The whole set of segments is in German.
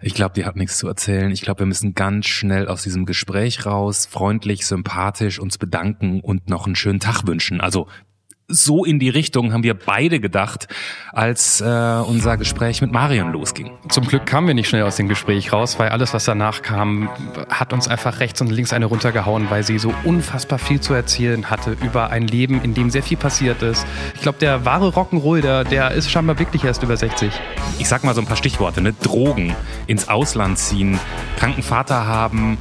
Ich glaube, die hat nichts zu erzählen. Ich glaube, wir müssen ganz schnell aus diesem Gespräch raus, freundlich, sympathisch uns bedanken und noch einen schönen Tag wünschen. Also so in die Richtung haben wir beide gedacht, als äh, unser Gespräch mit Marion losging. Zum Glück kamen wir nicht schnell aus dem Gespräch raus, weil alles, was danach kam, hat uns einfach rechts und links eine runtergehauen, weil sie so unfassbar viel zu erzählen hatte über ein Leben, in dem sehr viel passiert ist. Ich glaube, der wahre Rock'n'Roll, der, der ist scheinbar wirklich erst über 60. Ich sag mal so ein paar Stichworte, ne? Drogen, ins Ausland ziehen, kranken Vater haben,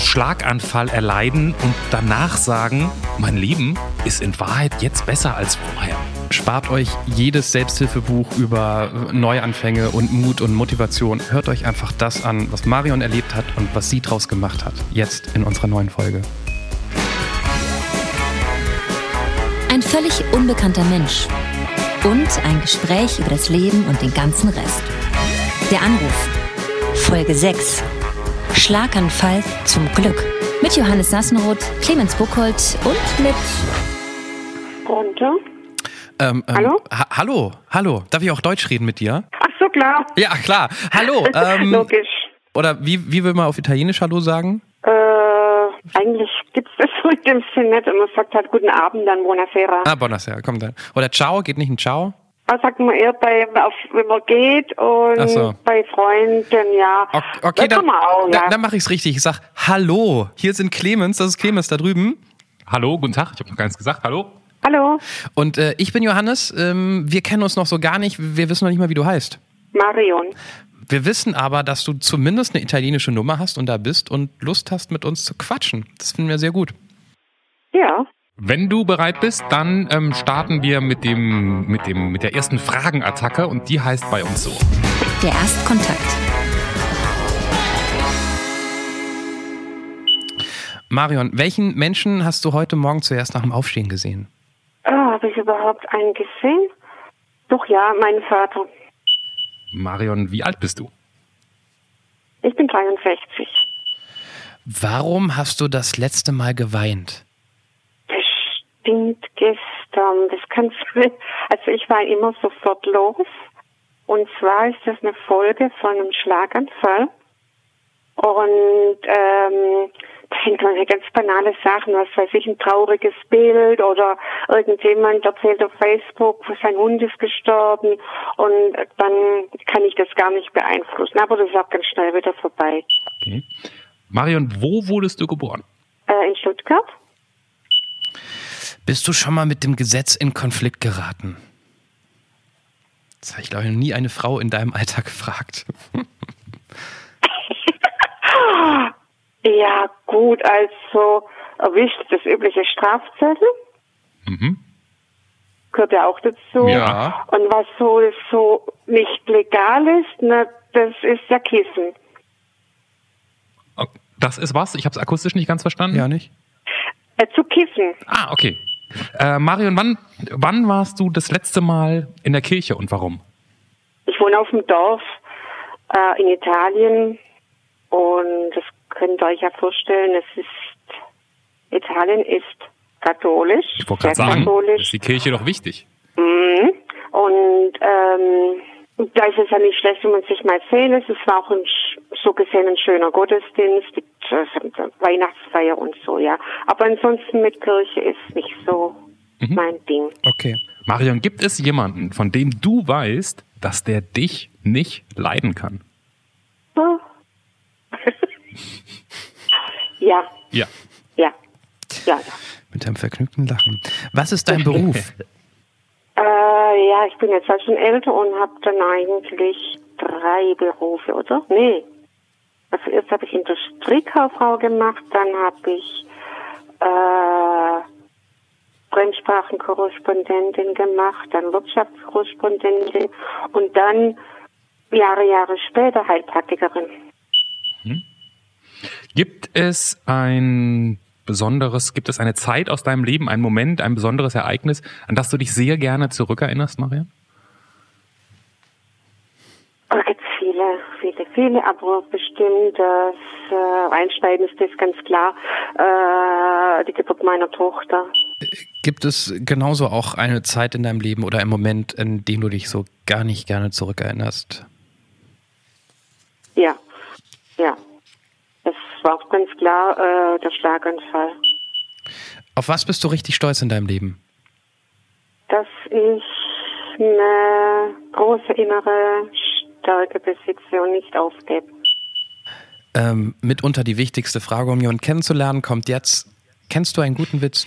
Schlaganfall erleiden und danach sagen, mein Leben ist in Wahrheit jetzt besser als vorher. Spart euch jedes Selbsthilfebuch über Neuanfänge und Mut und Motivation. Hört euch einfach das an, was Marion erlebt hat und was sie draus gemacht hat. Jetzt in unserer neuen Folge. Ein völlig unbekannter Mensch. Und ein Gespräch über das Leben und den ganzen Rest. Der Anruf. Folge 6. Schlaganfall zum Glück. Mit Johannes Sassenroth, Clemens Buchholz und mit. Runter. Ähm, ähm, Hallo? Ha hallo, hallo. Darf ich auch Deutsch reden mit dir? Ach so, klar. Ja, klar. Hallo. Ähm, Logisch. oder wie, wie will man auf Italienisch Hallo sagen? Äh, eigentlich gibt's das so in dem Sinn nicht. Und man sagt halt guten Abend, dann Buonasera. Ah, buonasera, komm dann. Oder Ciao, geht nicht ein Ciao? Was sagt man eher bei, auf, wenn man geht und so. bei Freunden, ja. Ok- Okay, das dann, auch, dann, ja. dann mache ich es richtig. Ich sag Hallo. Hier sind Clemens, das ist Clemens da drüben. Hallo, guten Tag. Ich habe noch gar nichts gesagt. Hallo. Hallo, Und äh, ich bin Johannes. Ähm, wir kennen uns noch so gar nicht. Wir wissen noch nicht mal, wie du heißt. Marion. Wir wissen aber, dass du zumindest eine italienische Nummer hast und da bist und Lust hast, mit uns zu quatschen. Das finden wir sehr gut. Ja. Wenn du bereit bist, dann ähm, starten wir mit dem, mit dem, mit der ersten Fragenattacke und die heißt bei uns so. Der Erstkontakt. Marion, welchen Menschen hast du heute Morgen zuerst nach dem Aufstehen gesehen? Oh, Habe ich überhaupt einen gesehen? Doch ja, mein Vater. Marion, wie alt bist du? Ich bin 63. Warum hast du das letzte Mal geweint? Bestimmt gestern. Das kannst du. Also ich war immer sofort los. Und zwar ist das eine Folge von einem Schlaganfall. Und ähm, da sind manche ganz banale Sachen, was weiß ich, ein trauriges Bild oder irgendjemand erzählt auf Facebook, sein Hund ist gestorben und dann kann ich das gar nicht beeinflussen. Aber das ist auch ganz schnell wieder vorbei. Okay. Marion, wo wurdest du geboren? Äh, in Stuttgart? Bist du schon mal mit dem Gesetz in Konflikt geraten? Das habe ich, glaube ich, noch nie eine Frau in deinem Alter gefragt. Ja, gut, also erwischt das übliche Strafzettel. Mhm. Gehört ja auch dazu. Ja. Und was so, so nicht legal ist, na, das ist ja Kissen. Oh, Das ist was? Ich habe es akustisch nicht ganz verstanden. Ja, nicht? Äh, zu kissen. Ah, okay. Äh, Marion, wann, wann warst du das letzte Mal in der Kirche und warum? Ich wohne auf dem Dorf äh, in Italien und das könnt ihr euch ja vorstellen, es ist, Italien ist katholisch, Ich wollte gerade sagen, katholisch. ist die Kirche doch wichtig. Mhm. Und ähm, da ist es ja nicht schlecht, wenn man sich mal sehen lässt. Es war auch ein, so gesehen ein schöner Gottesdienst, mit äh, Weihnachtsfeier und so, ja. Aber ansonsten mit Kirche ist nicht so Mhm. mein Ding. Okay. Marion, gibt es jemanden, von dem du weißt, dass der dich nicht leiden kann? Oh. ja, Ja. ja, ja, ja. Mit einem vergnügten Lachen. Was ist dein Beruf? Äh, ja, ich bin jetzt halt schon älter und habe dann eigentlich drei Berufe, oder? Nee. Also erst habe ich Industriekauffrau gemacht, dann habe ich äh, Fremdsprachenkorrespondentin gemacht, dann Wirtschaftskorrespondentin und dann Jahre, Jahre später Heilpraktikerin. Gibt es ein besonderes, gibt es eine Zeit aus deinem Leben, einen Moment, ein besonderes Ereignis, an das du dich sehr gerne zurückerinnerst, Marion? Da gibt viele, viele, viele, aber bestimmt das äh, Einschneidendste ist ganz klar äh, die Geburt meiner Tochter. Gibt es genauso auch eine Zeit in deinem Leben oder einen Moment, in dem du dich so gar nicht gerne zurückerinnerst? Ja, ja. War auch ganz klar äh, der Schlaganfall. Auf was bist du richtig stolz in deinem Leben? Dass ich eine große innere Stärke besitze und nicht aufgebe. Ähm, mitunter die wichtigste Frage, um jemanden kennenzulernen, kommt jetzt. Kennst du einen guten Witz?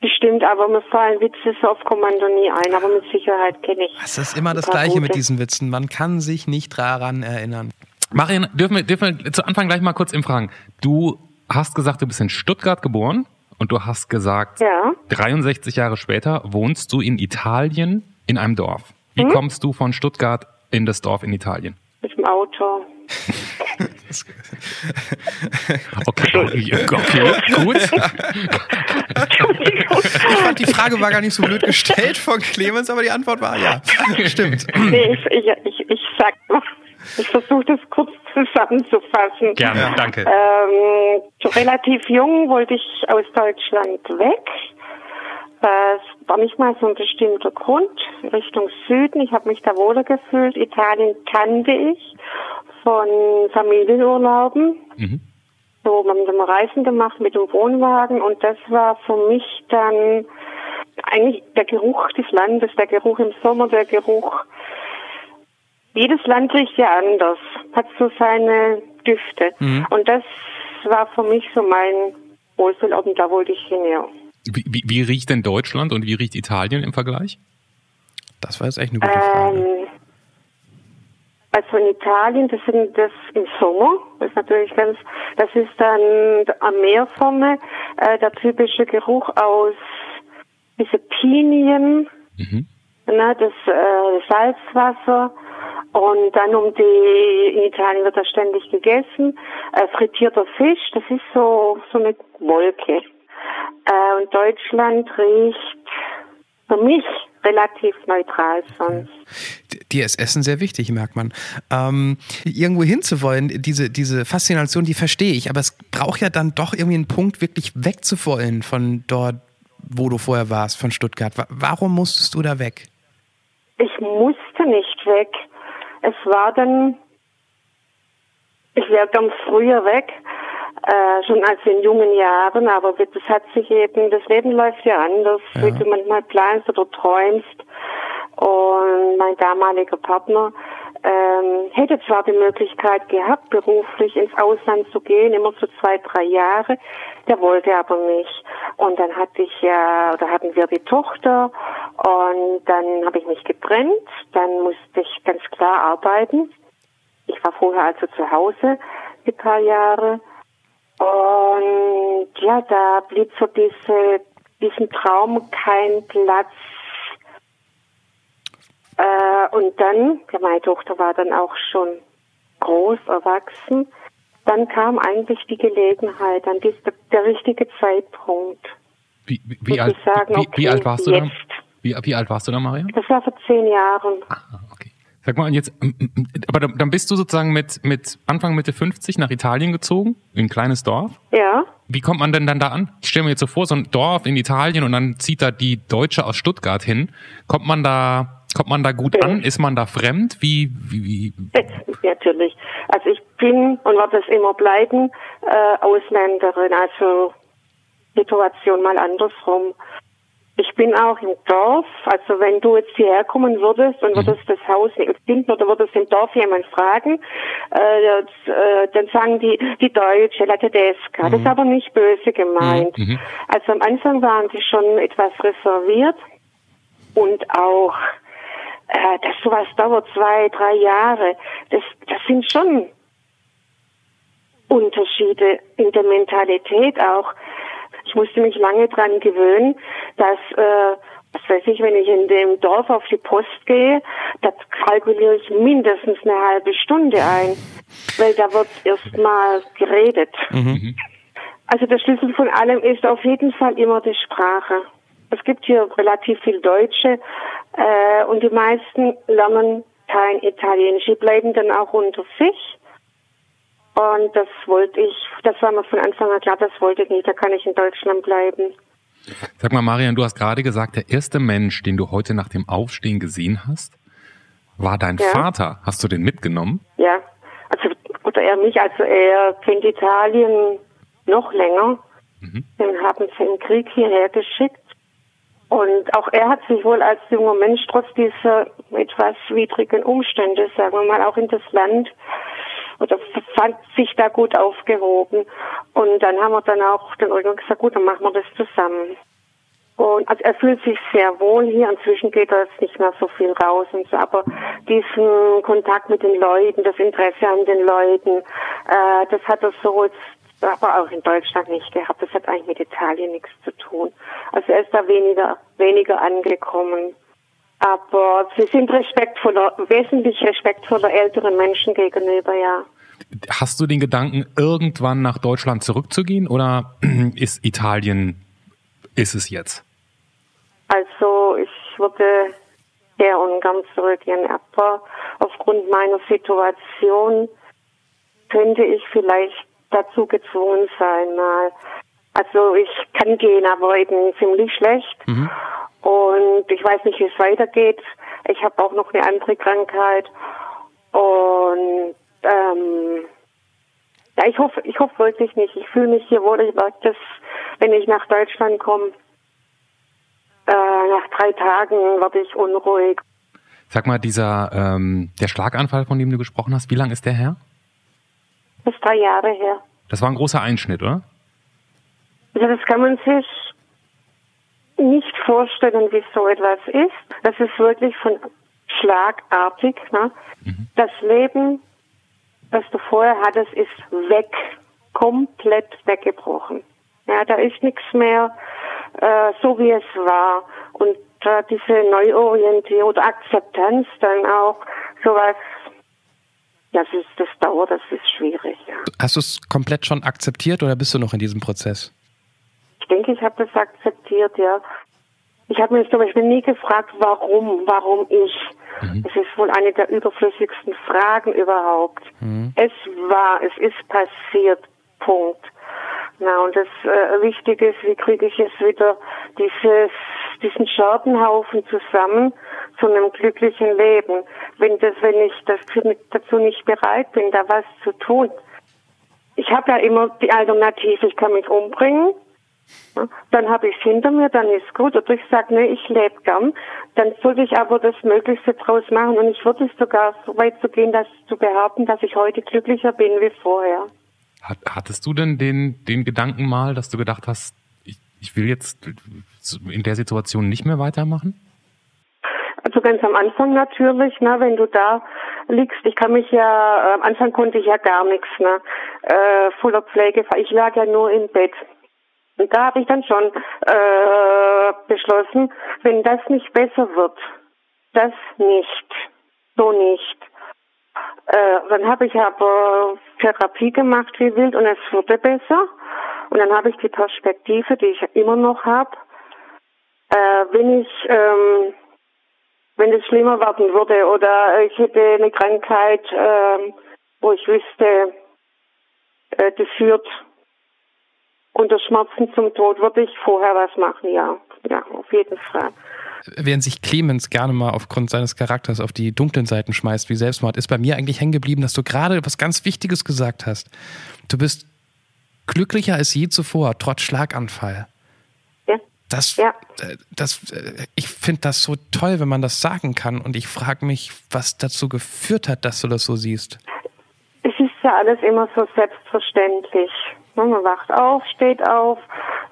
Bestimmt, aber mir fallen Witze so auf Kommando nie ein, aber mit Sicherheit kenne ich. Es ist immer das Gleiche mit gute. diesen Witzen. Man kann sich nicht daran erinnern. Marian, dürfen wir, dürfen wir zu Anfang gleich mal kurz im fragen. Du hast gesagt, du bist in Stuttgart geboren und du hast gesagt, Ja. 63 Jahre später wohnst du in Italien in einem Dorf. Wie Mhm. kommst du von Stuttgart in das Dorf in Italien? Mit dem Auto. Okay, okay, gut. Ich fand, die Frage war gar nicht so blöd gestellt von Clemens, aber die Antwort war ja. Stimmt. nee, ich, ich, ich, ich sag mal, ich versuche das kurz zusammenzufassen. Gerne, danke. Ähm, relativ jung wollte ich aus Deutschland weg. Es war nicht mal so ein bestimmter Grund. Richtung Süden. Ich habe mich da wohler gefühlt. Italien kannte ich von Familienurlauben. Mhm. So, wir haben dann Reisen gemacht mit dem Wohnwagen und das war für mich dann eigentlich der Geruch des Landes, der Geruch im Sommer, der Geruch. Jedes Land riecht ja anders, hat so seine Düfte. Und das war für mich so mein Wohlfühlort und da wollte ich hin, ja. Wie, wie, wie riecht denn Deutschland und wie riecht Italien im Vergleich? Das war jetzt echt eine gute Frage. Ähm, also in Italien, das sind das im Sommer, das ist natürlich ganz, das ist dann am Meer vorne, äh, der typische Geruch aus diese Pinien, Mhm. Ne, das äh, Salzwasser und dann um die, in Italien wird das ständig gegessen, äh, frittierter Fisch, das ist so, so eine Wolke. Äh, und Deutschland riecht für mich relativ neutral sonst. Dir ist Essen sehr wichtig, merkt man. Ähm, irgendwo hinzuwollen, diese, diese Faszination, die verstehe ich, aber es braucht ja dann doch irgendwie einen Punkt, wirklich wegzuwollen von dort, wo du vorher warst, von Stuttgart. Wa- Warum musstest du da weg? Ich musste nicht weg. Es war dann, ich wäre dann früher weg, äh, schon als in jungen Jahren, aber das hat sich eben, das Leben läuft ja anders, wie du manchmal planst oder träumst. Und mein damaliger Partner ähm, hätte zwar die Möglichkeit gehabt, beruflich ins Ausland zu gehen, immer so zwei, drei Jahre, der wollte aber nicht. Und dann hatte ich ja, oder hatten wir die Tochter und dann habe ich mich getrennt, dann musste ich ganz klar arbeiten. Ich war vorher also zu Hause die paar Jahre und ja, da blieb so diese, diesem Traum kein Platz. Äh, und dann, ja, meine Tochter war dann auch schon groß erwachsen, dann kam eigentlich die Gelegenheit, dann ist der, der richtige Zeitpunkt. Wie, wie, wie, alt, sagen, wie, wie okay, alt warst du da? jetzt. Wie, wie alt warst du da, Maria? Das war vor zehn Jahren. Ah, okay. Sag mal, und jetzt, aber dann dann bist du sozusagen mit, mit Anfang Mitte 50 nach Italien gezogen, in ein kleines Dorf. Ja. Wie kommt man denn dann da an? Ich stelle mir jetzt so vor, so ein Dorf in Italien und dann zieht da die Deutsche aus Stuttgart hin. Kommt man da, kommt man da gut an? Ist man da fremd? Wie, wie, wie? Natürlich. Also ich bin und werde es immer bleiben, äh, Ausländerin, also Situation mal andersrum. Ich bin auch im Dorf, also wenn du jetzt hierher kommen würdest und würdest das Haus nicht finden oder würdest im Dorf jemand fragen, äh, äh, dann sagen die, die Deutsche, la Tedesca. Das ist aber nicht böse gemeint. Mhm. Also am Anfang waren sie schon etwas reserviert und auch äh, dass sowas dauert zwei, drei Jahre. Das, das sind schon Unterschiede in der Mentalität auch. Ich musste mich lange dran gewöhnen, dass, äh, was weiß ich, wenn ich in dem Dorf auf die Post gehe, da kalkuliere ich mindestens eine halbe Stunde ein, weil da wird erstmal geredet. Also der Schlüssel von allem ist auf jeden Fall immer die Sprache. Es gibt hier relativ viel Deutsche äh, und die meisten lernen kein Italienisch. Die bleiben dann auch unter sich. Und das wollte ich, das war mir von Anfang an klar, das wollte ich nicht, da kann ich in Deutschland bleiben. Sag mal, Marian, du hast gerade gesagt, der erste Mensch, den du heute nach dem Aufstehen gesehen hast, war dein Ja. Vater. Hast du den mitgenommen? Ja, also oder er mich, also er kennt Italien noch länger. Mhm. Den haben sie im Krieg hierher geschickt. Und auch er hat sich wohl als junger Mensch trotz dieser etwas widrigen Umstände, sagen wir mal, auch in das Land oder fand sich da gut aufgehoben. Und dann haben wir dann auch dann irgendwann gesagt, gut, dann machen wir das zusammen. Und also er fühlt sich sehr wohl hier. Inzwischen geht er jetzt nicht mehr so viel raus und so, aber diesen Kontakt mit den Leuten, das Interesse an den Leuten, äh, das hat er so jetzt aber auch in Deutschland nicht gehabt. Das hat eigentlich mit Italien nichts zu tun. Also er ist da weniger, weniger angekommen. Aber sie sind respektvoller, wesentlich respektvoller älteren Menschen gegenüber, ja. Hast du den Gedanken, irgendwann nach Deutschland zurückzugehen oder ist Italien, ist es jetzt? Also ich würde sehr ungern zurückgehen, aber aufgrund meiner Situation könnte ich vielleicht dazu gezwungen sein mal. Also ich kann gehen, aber eben ziemlich schlecht. Mhm. Und ich weiß nicht, wie es weitergeht. Ich habe auch noch eine andere Krankheit. Und ähm, ja, ich hoffe, ich hoffe wirklich nicht. Ich fühle mich hier wohl. Ich merke das, wenn ich nach Deutschland komme, äh, nach drei Tagen werde ich unruhig. Sag mal, dieser ähm, der Schlaganfall, von dem du gesprochen hast, wie lange ist der her? Das ist drei Jahre her. Das war ein großer Einschnitt, oder? Also das kann man sich nicht vorstellen, wie so etwas ist. Das ist wirklich von schlagartig. Ne? Mhm. Das Leben, das du vorher hattest, ist weg, komplett weggebrochen. Ja, da ist nichts mehr äh, so, wie es war. Und äh, diese Neuorientierung oder Akzeptanz dann auch, sowas, das, ist, das dauert, das ist schwierig. Ja. Hast du es komplett schon akzeptiert oder bist du noch in diesem Prozess? Ich denke, ich habe das akzeptiert, ja. Ich habe mir zum Beispiel nie gefragt, warum, warum ich. Mhm. Das ist wohl eine der überflüssigsten Fragen überhaupt. Mhm. Es war, es ist passiert, Punkt. Na, und das äh, Wichtige ist, wie kriege ich es wieder dieses, diesen Scherbenhaufen zusammen zu einem glücklichen Leben. Wenn das, wenn ich das, dazu nicht bereit bin, da was zu tun. Ich habe ja immer die Alternative, ich kann mich umbringen dann habe ich es hinter mir, dann ist gut. Oder ich sage, nee, ich lebe gern. Dann sollte ich aber das Möglichste draus machen. Und ich würde es sogar so weit zu gehen, dass zu behaupten, dass ich heute glücklicher bin wie vorher. Hattest du denn den, den Gedanken mal, dass du gedacht hast, ich, will jetzt in der Situation nicht mehr weitermachen? Also ganz am Anfang natürlich, ne, wenn du da liegst. Ich kann mich ja, am Anfang konnte ich ja gar nichts, ne, äh, voller Pflege. Ich lag ja nur im Bett. Und da habe ich dann schon äh, beschlossen, wenn das nicht besser wird, das nicht, so nicht. Äh, dann habe ich aber Therapie gemacht wie wild und es wurde besser. Und dann habe ich die Perspektive, die ich immer noch habe, äh, wenn ich, ähm, wenn es schlimmer werden würde oder ich hätte eine Krankheit, äh, wo ich wüsste, äh, die führt unter Schmerzen zum Tod würde ich vorher was machen, ja. Ja, auf jeden Fall. Während sich Clemens gerne mal aufgrund seines Charakters auf die dunklen Seiten schmeißt, wie Selbstmord, ist bei mir eigentlich hängen geblieben, dass du gerade was ganz Wichtiges gesagt hast. Du bist glücklicher als je zuvor, trotz Schlaganfall. Ja. Das, ja. Äh, das, äh, ich finde das so toll, wenn man das sagen kann. Und ich frage mich, was dazu geführt hat, dass du das so siehst. Es ist ja alles immer so selbstverständlich. Ne, man wacht auf, steht auf,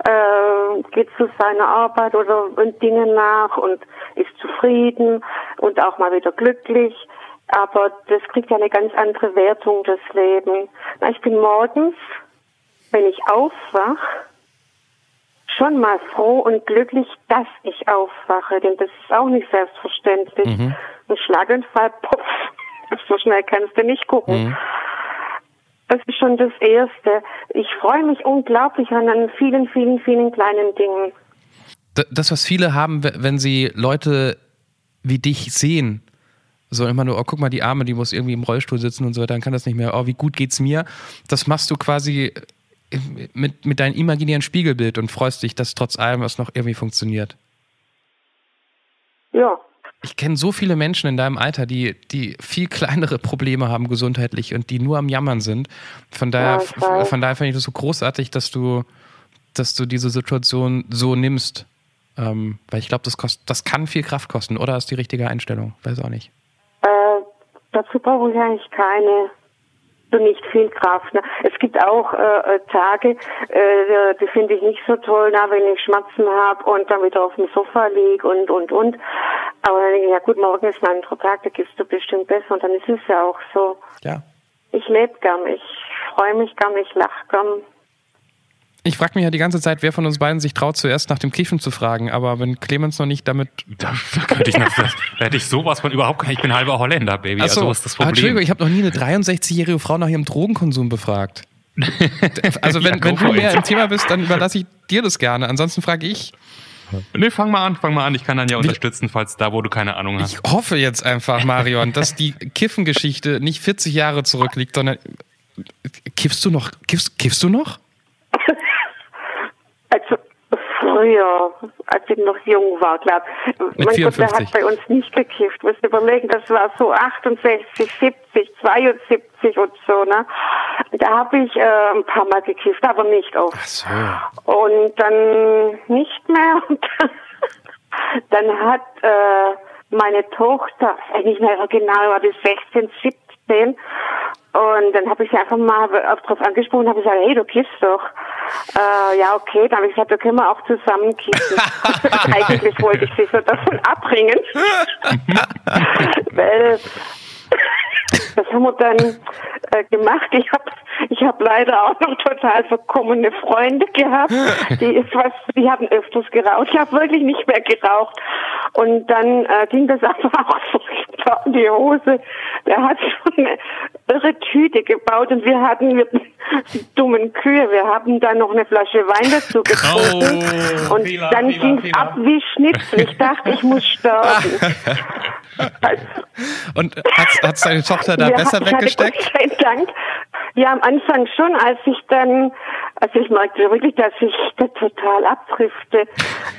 äh, geht zu seiner Arbeit oder Dingen nach und ist zufrieden und auch mal wieder glücklich. Aber das kriegt ja eine ganz andere Wertung, das Leben. Ich bin morgens, wenn ich aufwach, schon mal froh und glücklich, dass ich aufwache, denn das ist auch nicht selbstverständlich. Mhm. Ein Schlaganfall, puff, so schnell kannst du nicht gucken. Mhm. Das ist schon das Erste. Ich freue mich unglaublich an vielen, vielen, vielen kleinen Dingen. Das, was viele haben, wenn sie Leute wie dich sehen, so immer nur, oh, guck mal, die Arme, die muss irgendwie im Rollstuhl sitzen und so, dann kann das nicht mehr, oh, wie gut geht's mir. Das machst du quasi mit, mit deinem imaginären Spiegelbild und freust dich, dass trotz allem was noch irgendwie funktioniert. Ja, ich kenne so viele Menschen in deinem Alter, die, die viel kleinere Probleme haben gesundheitlich und die nur am Jammern sind. Von daher, Ja, von daher finde ich das so großartig, dass du, dass du diese Situation so nimmst. Ähm, weil ich glaube, das, kost- das kann viel Kraft kosten, oder ist die richtige Einstellung? Weiß auch nicht. Äh, dazu brauche ich eigentlich keine, so nicht viel Kraft. Ne? Es gibt auch äh, äh, Tage, äh, die finde ich nicht so toll, na, wenn ich Schmerzen habe und dann wieder auf dem Sofa liege und, und, und. Aber dann denke ich, ja gut, morgen ist ein anderer Tag, da gibst du bestimmt besser und dann ist es ja auch so. Ja. Ich lebe gern, ich freue mich gern, ich lache gern. Ich frage mich ja die ganze Zeit, wer von uns beiden sich traut, zuerst nach dem Kiffen zu fragen. Aber wenn Clemens noch nicht damit. Da, könnte ich noch, da hätte ich sowas von überhaupt kein, ich bin halber Holländer, Baby. Ach so, also ist das Ah, Entschuldigung, Problem. ich habe noch nie eine 63-jährige Frau nach ihrem Drogenkonsum befragt. Also wenn, Ja, wenn du mehr im Thema bist, dann überlasse ich dir das gerne. Ansonsten frage ich. Nee, fang mal an, fang mal an. Ich kann dann ja unterstützen, falls da, wo du keine Ahnung hast. Ich hoffe jetzt einfach, Marion, dass die Kiffengeschichte nicht 40 Jahre zurückliegt, sondern kiffst du noch? Kiffst, kiffst du noch? Also früher, als ich noch jung war, glaube Mit Mein Gott, der 54. hat bei uns nicht gekifft. Musst du überlegen, das war so 68, 70, 72 und so, ne? Da habe ich äh, ein paar Mal gekifft, aber nicht oft. Ach so. Und dann nicht mehr. Und dann, dann hat äh, meine Tochter, ich weiß nicht mehr genau, war die 16, 17. Und dann habe ich sie einfach mal drauf angesprochen und habe gesagt, hey, du kiffst doch. Äh, ja, okay. Dann habe ich gesagt, da können wir auch zusammen kiffen. Eigentlich wollte ich sie so davon abbringen. Weil das haben wir dann äh, gemacht. Ich habe ich hab leider auch noch total verkommene Freunde gehabt. Die ist was, die haben öfters geraucht. Ich habe wirklich nicht mehr geraucht. Und dann äh, ging das einfach auch furchtbar in die Hose. Der hat so eine irre Tüte gebaut und wir hatten mit dummen Kühe, wir haben dann noch eine Flasche Wein dazu getrunken. Oh, und Fehler, dann ging's Fehler. ab wie Schnitzel. Ich dachte, ich muss sterben. Also, Und hat, hat deine Tochter da ja, besser ich hatte weggesteckt? Gott sei Dank. Ja, am Anfang schon, als ich dann, also ich merkte wirklich, dass ich da total abdrifte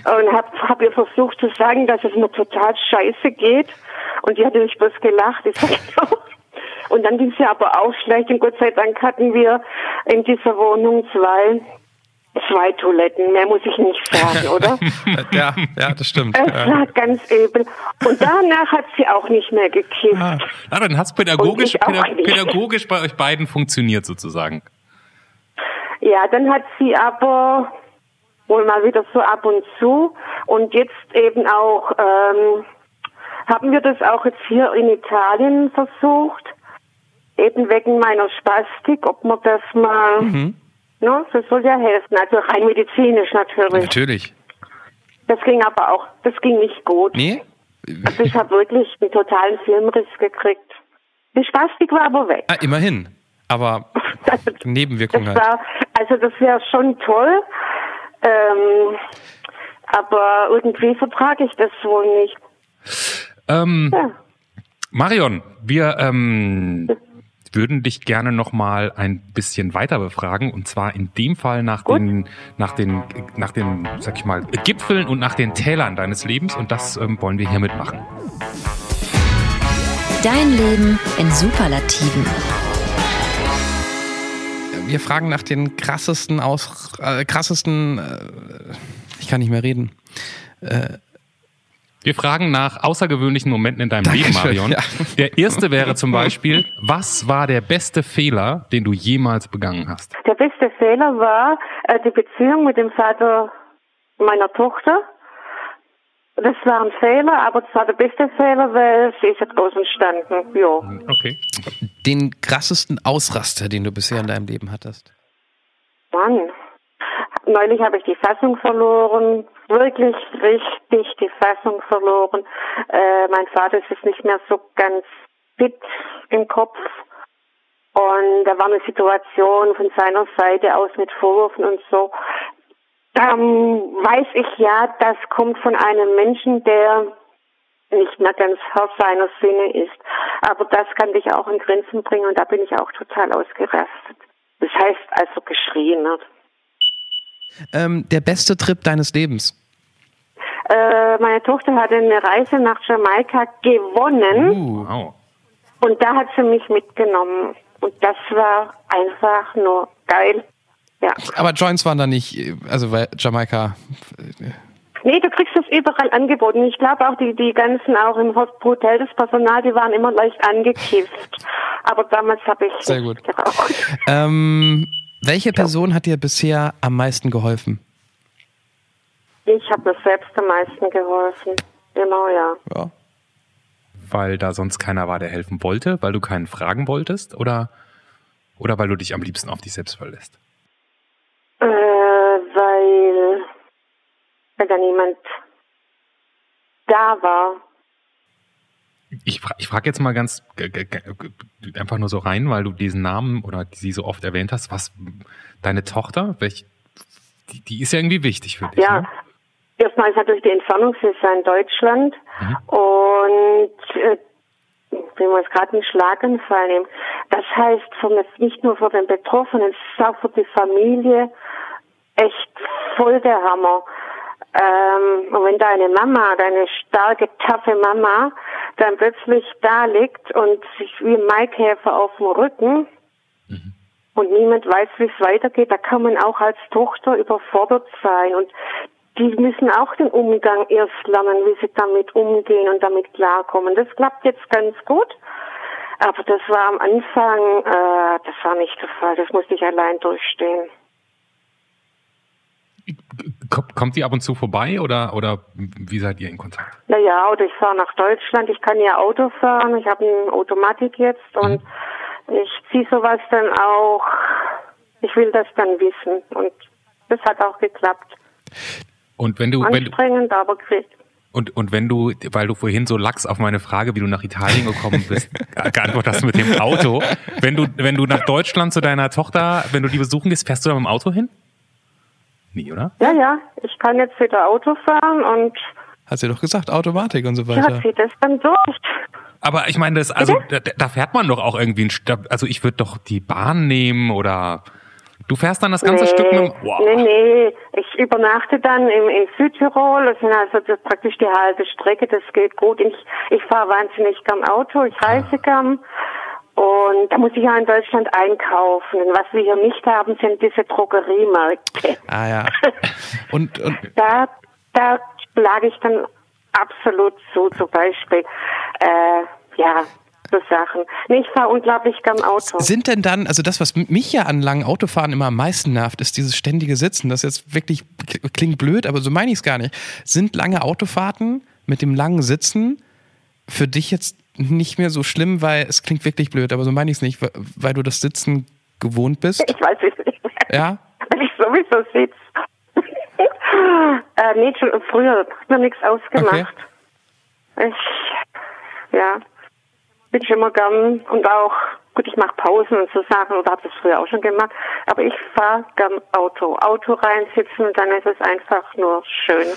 und habe hab ihr versucht zu sagen, dass es mir total scheiße geht und die hatte mich bloß gelacht. Ich sag, "Ja." und dann ging es ja aber auch schlecht und Gott sei Dank hatten wir in dieser Wohnung zwei zwei Toiletten, mehr muss ich nicht sagen, oder? Ja, ja, das stimmt. Es Ja. war ganz übel. Und danach hat sie auch nicht mehr gekifft. Ah, ah, dann hat's pädagogisch, Und ich auch pädag nicht. pädagogisch bei euch beiden funktioniert sozusagen. Ja, dann hat sie aber wohl mal wieder so ab und zu und jetzt eben auch ähm, haben wir das auch jetzt hier in Italien versucht, eben wegen meiner Spastik, ob man das mal, Mhm. Ne, das soll ja helfen, also rein medizinisch natürlich. Natürlich. Das ging aber auch, das ging nicht gut. Nee? Also ich habe wirklich einen totalen Filmriss gekriegt. Die Spastik war aber weg. Ah, immerhin. Aber Also, Nebenwirkungen das halt. war, also das wäre schon toll, ähm, aber irgendwie vertrage ich das wohl nicht. Ähm, Ja. Marion, wir ähm, würden dich gerne noch mal ein bisschen weiter befragen und zwar in dem Fall nach Gut. den nach den nach den sag ich mal Gipfeln und nach den Tälern deines Lebens und das ähm, wollen wir hiermit machen. Dein Leben in Superlativen. Wir fragen nach den krassesten aus äh, krassesten äh, ich kann nicht mehr reden. Wir fragen nach außergewöhnlichen Momenten in deinem Leben, Dankeschön, Marion. ja. Der erste wäre zum Beispiel, was war der beste Fehler, den du jemals begangen hast? Der beste Fehler war äh, die Beziehung mit dem Vater meiner Tochter. Das war ein Fehler, aber es war der beste Fehler, weil sie ist groß entstanden. Ja. Okay. Den krassesten Ausraster, den du bisher in deinem Leben hattest. Mann. Neulich habe ich die Fassung verloren, wirklich richtig die Fassung verloren. Äh, mein Vater ist jetzt nicht mehr so ganz fit im Kopf. Und da war eine Situation von seiner Seite aus mit Vorwürfen und so. Ähm, weiß ich ja, das kommt von einem Menschen, der nicht mehr ganz Herr seiner Sinne ist. Aber das kann dich auch in Grenzen bringen und da bin ich auch total ausgerastet. Das heißt also geschrien. Ne? Ähm, der beste Trip deines Lebens. Äh, meine Tochter hatte eine Reise nach Jamaika gewonnen Uh, Wow. und da hat sie mich mitgenommen. Und das war einfach nur geil. Ja. aber Joints waren da nicht, äh, also weil Jamaika. Nee, du kriegst das überall angeboten. Ich glaube auch die, die ganzen auch im Hot- Hotel, das Personal, die waren immer leicht angekifft. Aber damals habe ich Sehr gut. geraucht. Ähm, welche Person hat dir bisher am meisten geholfen? Ich habe mir selbst am meisten geholfen. Genau, ja. Ja. Weil da sonst keiner war, der helfen wollte, weil du keinen fragen wolltest oder, oder weil du dich am liebsten auf dich selbst verlässt? Äh, weil, weil da niemand da war. Ich, fra ich frage jetzt mal ganz einfach nur so rein, weil du diesen Namen oder sie so oft erwähnt hast. Was deine Tochter, welch, die, die ist ja irgendwie wichtig für dich. Ja, Ne? erstmal ist natürlich die Entfernung, sie ist ja in Deutschland Mhm. und äh, wenn wir jetzt gerade einen Schlaganfall nehmen, das heißt nicht nur für den Betroffenen, es ist auch für die Familie echt voll der Hammer. Ähm, und wenn deine Mama, deine starke, taffe Mama, dann plötzlich da liegt und sich wie ein Maikäfer auf dem Rücken und niemand weiß, wie es weitergeht, da kann man auch als Tochter überfordert sein. Und die müssen auch den Umgang erst lernen, wie sie damit umgehen und damit klarkommen. Das klappt jetzt ganz gut. Aber das war am Anfang, äh, das war nicht der Fall. Das musste ich allein durchstehen. Kommt, die ab und zu vorbei oder, oder wie seid ihr in Kontakt? Naja, oder ich fahre nach Deutschland. Ich kann ja Auto fahren. Ich habe eine Automatik jetzt und ich ziehe sowas dann auch. Ich will das dann wissen. Und das hat auch geklappt. Und wenn du, wenn du, Anstrengend, aber krieg. und, und wenn du, weil du vorhin so lax auf meine Frage, wie du nach Italien gekommen bist, geantwortet hast mit dem Auto. Wenn du, wenn du nach Deutschland zu deiner Tochter, wenn du die besuchen gehst, fährst du da mit dem Auto hin? Nie, oder? Ja, ja, ich kann jetzt wieder Auto fahren und Hast du ja doch gesagt, Automatik und so ja, weiter. zieht das dann durch. Aber ich meine, das, also da, da fährt man doch auch irgendwie ein Stück, also ich würde doch die Bahn nehmen oder du fährst dann das ganze Stück mit dem, wow. nee, nee, ich übernachte dann im, in Südtirol, das sind also das praktisch die halbe Strecke, das geht gut. Ich, ich fahre wahnsinnig gern Auto, ich reise gern und da muss ich ja in Deutschland einkaufen. Und was wir hier nicht haben, sind diese Drogeriemärkte. Ah ja. Und, und Da, da schlage ich dann absolut zu, zum Beispiel, äh, ja, so Sachen. Nee, ich fahre unglaublich gern Auto. sind denn dann, also das, was mich ja an langen Autofahren immer am meisten nervt, ist dieses ständige Sitzen. Das jetzt wirklich klingt blöd, aber so meine ich es gar nicht. Sind lange Autofahrten mit dem langen Sitzen für dich jetzt nicht mehr so schlimm, weil es klingt wirklich blöd, aber so meine ich es nicht, weil- du das Sitzen gewohnt bist? Ich weiß es nicht. Ja? Weil ich sowieso sitze. äh, nee, schon früher hat mir nichts ausgemacht. Ich, ja, bin schon immer gern und auch, gut, ich mache Pausen und so Sachen oder habe das früher auch schon gemacht, aber ich fahre gern Auto. Auto reinsitzen und dann ist es einfach nur schön.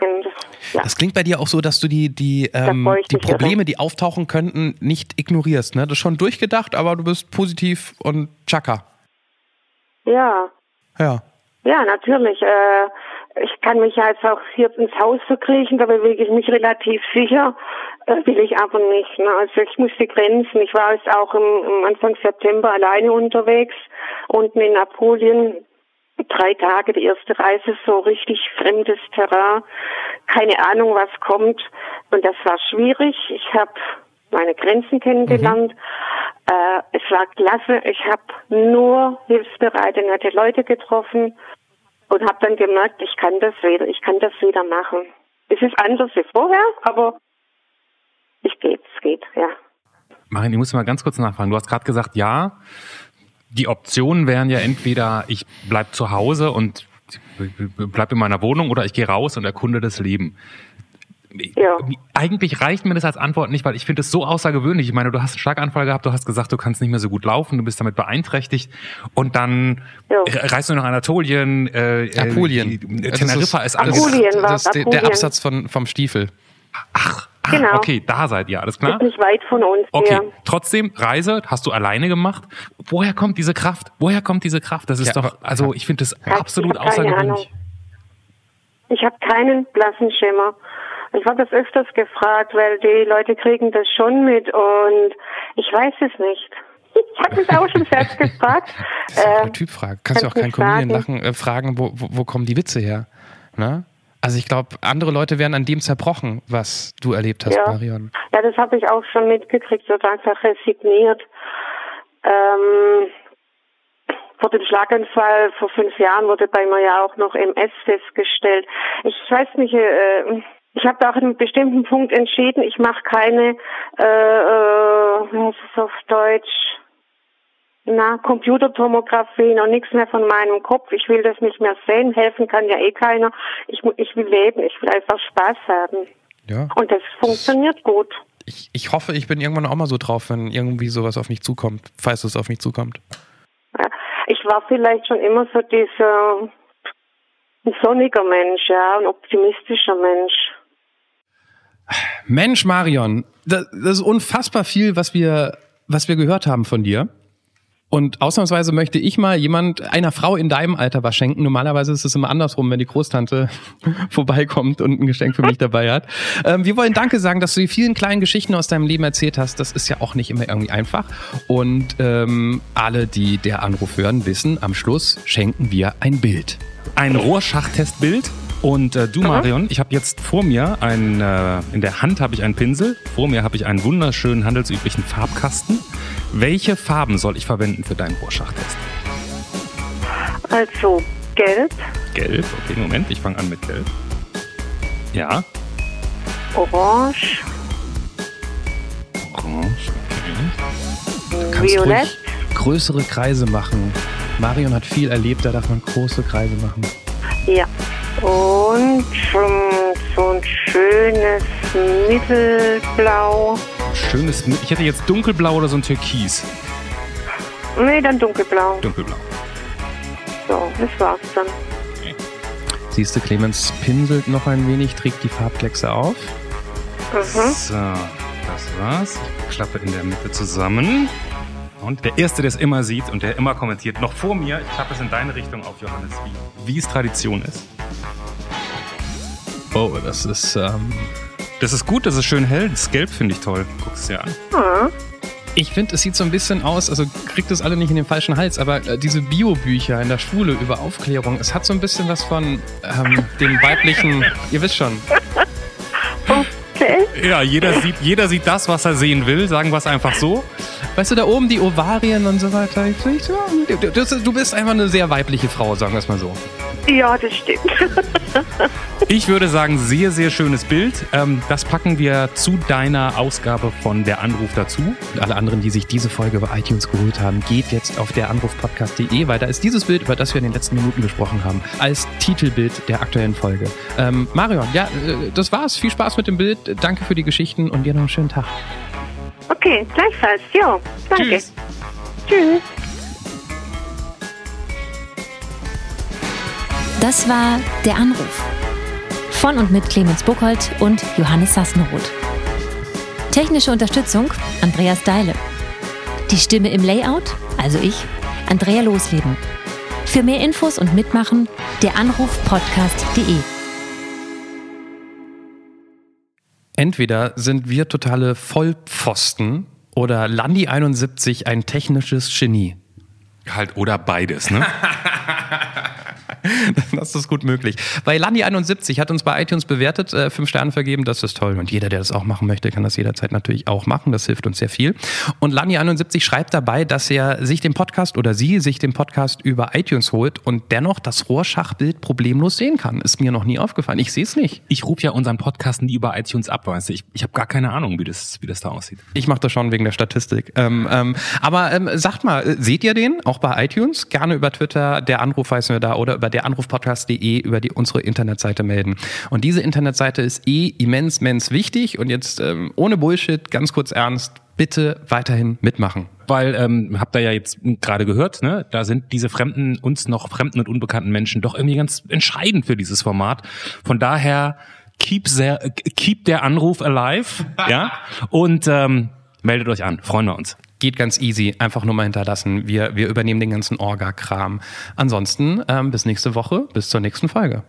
Und, ja. Das klingt bei dir auch so, dass du die, die, ähm, die Probleme, die auftauchen könnten, nicht ignorierst. Ne? Das ist schon durchgedacht, aber du bist positiv und tschakka. ja. Ja. Ja, natürlich. Äh, ich kann mich ja jetzt auch hier ins Haus verkriechen, da bewege ich mich relativ sicher. Äh, will ich aber nicht. Ne? Also ich muss die Grenzen. Ich war jetzt auch im, im Anfang September alleine unterwegs, unten in Apulien. Drei Tage, die erste Reise, so richtig fremdes Terrain. Keine Ahnung, was kommt. Und das war schwierig. Ich habe meine Grenzen kennengelernt. Äh, es war klasse. Ich habe nur hilfsbereite, nette Leute getroffen und habe dann gemerkt, ich kann das wieder, ich kann das wieder machen. Es ist anders wie vorher, aber ich geht, es geht, ja. Marin, ich muss mal ganz kurz nachfragen. Du hast gerade gesagt, ja, die Optionen wären ja entweder ich bleib zu Hause und bleib in meiner Wohnung oder ich gehe raus und erkunde das Leben. Ja. Eigentlich reicht mir das als Antwort nicht, weil ich finde es so außergewöhnlich. Ich meine, du hast einen Schlaganfall gehabt, du hast gesagt, du kannst nicht mehr so gut laufen, du bist damit beeinträchtigt und dann Ja. reist du nach Anatolien, äh, äh, Apulien. Also Teneriffa ist das- angesagt. Apulien war das ist der, der Apulien. Absatz von, vom Stiefel. Ach, ah, Genau. okay, da seid ihr, alles klar? Ist nicht weit von uns Okay, her. trotzdem, Reise hast du alleine gemacht. Woher kommt diese Kraft? Woher kommt diese Kraft? Das ist Ja, doch, also ich finde das absolut außergewöhnlich. Ich habe keinen blassen Schimmer. Ich war das öfters gefragt, weil die Leute kriegen das schon mit und ich weiß es nicht. Ich habe mich auch schon selbst gefragt. Das ist äh, eine Typfrage. Kannst du auch keinen Comedian lachen, äh, fragen, wo, wo, wo kommen die Witze her? Ne? Also ich glaube, andere Leute wären an dem zerbrochen, was du erlebt hast, ja. Marion. Ja, das habe ich auch schon mitgekriegt, wird einfach resigniert. Ähm, vor dem Schlaganfall vor fünf Jahren wurde bei mir ja auch noch MS festgestellt. Ich weiß nicht, äh, ich habe da auch in einem bestimmten Punkt entschieden, ich mache keine, äh, äh, wie heißt es auf Deutsch, na, Computertomographie, noch nichts mehr von meinem Kopf. Ich will das nicht mehr sehen. Helfen kann ja eh keiner. Ich, ich will leben. Ich will einfach Spaß haben. Ja. Und das funktioniert gut. Ich, ich hoffe, ich bin irgendwann auch mal so drauf, wenn irgendwie sowas auf mich zukommt, falls es auf mich zukommt. Ja, ich war vielleicht schon immer so dieser ein sonniger Mensch, ja, ein optimistischer Mensch. Mensch, Marion, das, das ist unfassbar viel, was wir, was wir gehört haben von dir. Und ausnahmsweise möchte ich mal jemand, einer Frau in deinem Alter was schenken. Normalerweise ist es immer andersrum, wenn die Großtante vorbeikommt und ein Geschenk für mich dabei hat. Ähm, wir wollen Danke sagen, dass du die vielen kleinen Geschichten aus deinem Leben erzählt hast. Das ist ja auch nicht immer irgendwie einfach. Und ähm, alle, die der Anruf hören, wissen, am Schluss schenken wir ein Bild. Ein Rohrschachtestbild und äh, du, Marion, ich habe jetzt vor mir ein, äh, in der Hand habe ich einen Pinsel, vor mir habe ich einen wunderschönen handelsüblichen Farbkasten. Welche Farben soll ich verwenden für deinen Rohrschachttest? Also gelb. Gelb, okay, Moment, ich fange an mit gelb. Ja. Orange. Orange, okay. Violett. größere Kreise machen. Marion hat viel erlebt, da darf man große Kreise machen. Ja. Und so ein schönes Mittelblau. Schönes, ich hätte jetzt dunkelblau oder so ein Türkis. Nee, dann dunkelblau. Dunkelblau. So, das war's dann. Siehst du, Clemens pinselt noch ein wenig, trägt die Farbkleckse auf. Mhm. So, das war's. Ich klappe in der Mitte zusammen. Und der Erste, der es immer sieht und der immer kommentiert, noch vor mir, ich klappe es in deine Richtung auf, Johannes, wie, wie es Tradition ist. Oh, das ist. Ähm das ist gut, das ist schön hell. Das Gelb finde ich toll. Guck es dir an. Mhm. Ich finde, es sieht so ein bisschen aus, also kriegt es alle nicht in den falschen Hals, aber äh, diese Biobücher in der Schule über Aufklärung, es hat so ein bisschen was von ähm, dem weiblichen, ihr wisst schon. Okay. Ja, jeder sieht, jeder sieht das, was er sehen will, sagen wir es einfach so. Weißt du, da oben die Ovarien und so weiter. Du bist einfach eine sehr weibliche Frau, sagen wir es mal so. Ja, das stimmt. Ich würde sagen, sehr, sehr schönes Bild. Ähm, das packen wir zu deiner Ausgabe von Der Anruf dazu. Und alle anderen, die sich diese Folge über iTunes geholt haben, geht jetzt auf deranrufpodcast.de, weil da ist dieses Bild, über das wir in den letzten Minuten gesprochen haben, als Titelbild der aktuellen Folge. Ähm, Marion, ja, äh, das war's. Viel Spaß mit dem Bild. Danke für die Geschichten und dir noch einen schönen Tag. Okay, gleichfalls. Ja, danke. Tschüss. Tschüss. Das war Der Anruf. Von und mit Clemens Buchholz und Johannes Sassenroth. Technische Unterstützung Andreas Deile. Die Stimme im Layout, also ich, Andrea Losleben. Für mehr Infos und Mitmachen der Anrufpodcast.de. Entweder sind wir totale Vollpfosten oder Landi71 ein technisches Genie. Halt oder beides, ne? Das ist gut möglich. Bei Landi71 hat uns bei iTunes bewertet, äh, fünf Sterne vergeben, das ist toll. Und jeder, der das auch machen möchte, kann das jederzeit natürlich auch machen. Das hilft uns sehr viel. Und Landi71 schreibt dabei, dass er sich den Podcast oder sie sich den Podcast über iTunes holt und dennoch das Rohrschachbild problemlos sehen kann. Ist mir noch nie aufgefallen. Ich sehe es nicht. Ich rufe ja unseren Podcast nie über iTunes ab, weißt du. Ich, ich habe gar keine Ahnung, wie das, wie das da aussieht. Ich mache das schon wegen der Statistik. Ähm, ähm, aber ähm, sagt mal, äh, seht ihr den auch bei iTunes? Gerne über Twitter, der Anruf heißen wir da, oder über der Anrufpodcast.de über die, unsere Internetseite melden. Und diese Internetseite ist eh immens, immens wichtig. Und jetzt ähm, ohne Bullshit, ganz kurz ernst, bitte weiterhin mitmachen. Weil, ähm, habt ihr ja jetzt gerade gehört, ne, da sind diese fremden, uns noch fremden und unbekannten Menschen doch irgendwie ganz entscheidend für dieses Format. Von daher, keep, der, keep der Anruf alive, ja, und ähm, meldet euch an, freuen wir uns. Geht ganz easy, einfach nur mal hinterlassen. Wir, wir übernehmen den ganzen Orga-Kram. Ansonsten ähm, bis nächste Woche, bis zur nächsten Folge.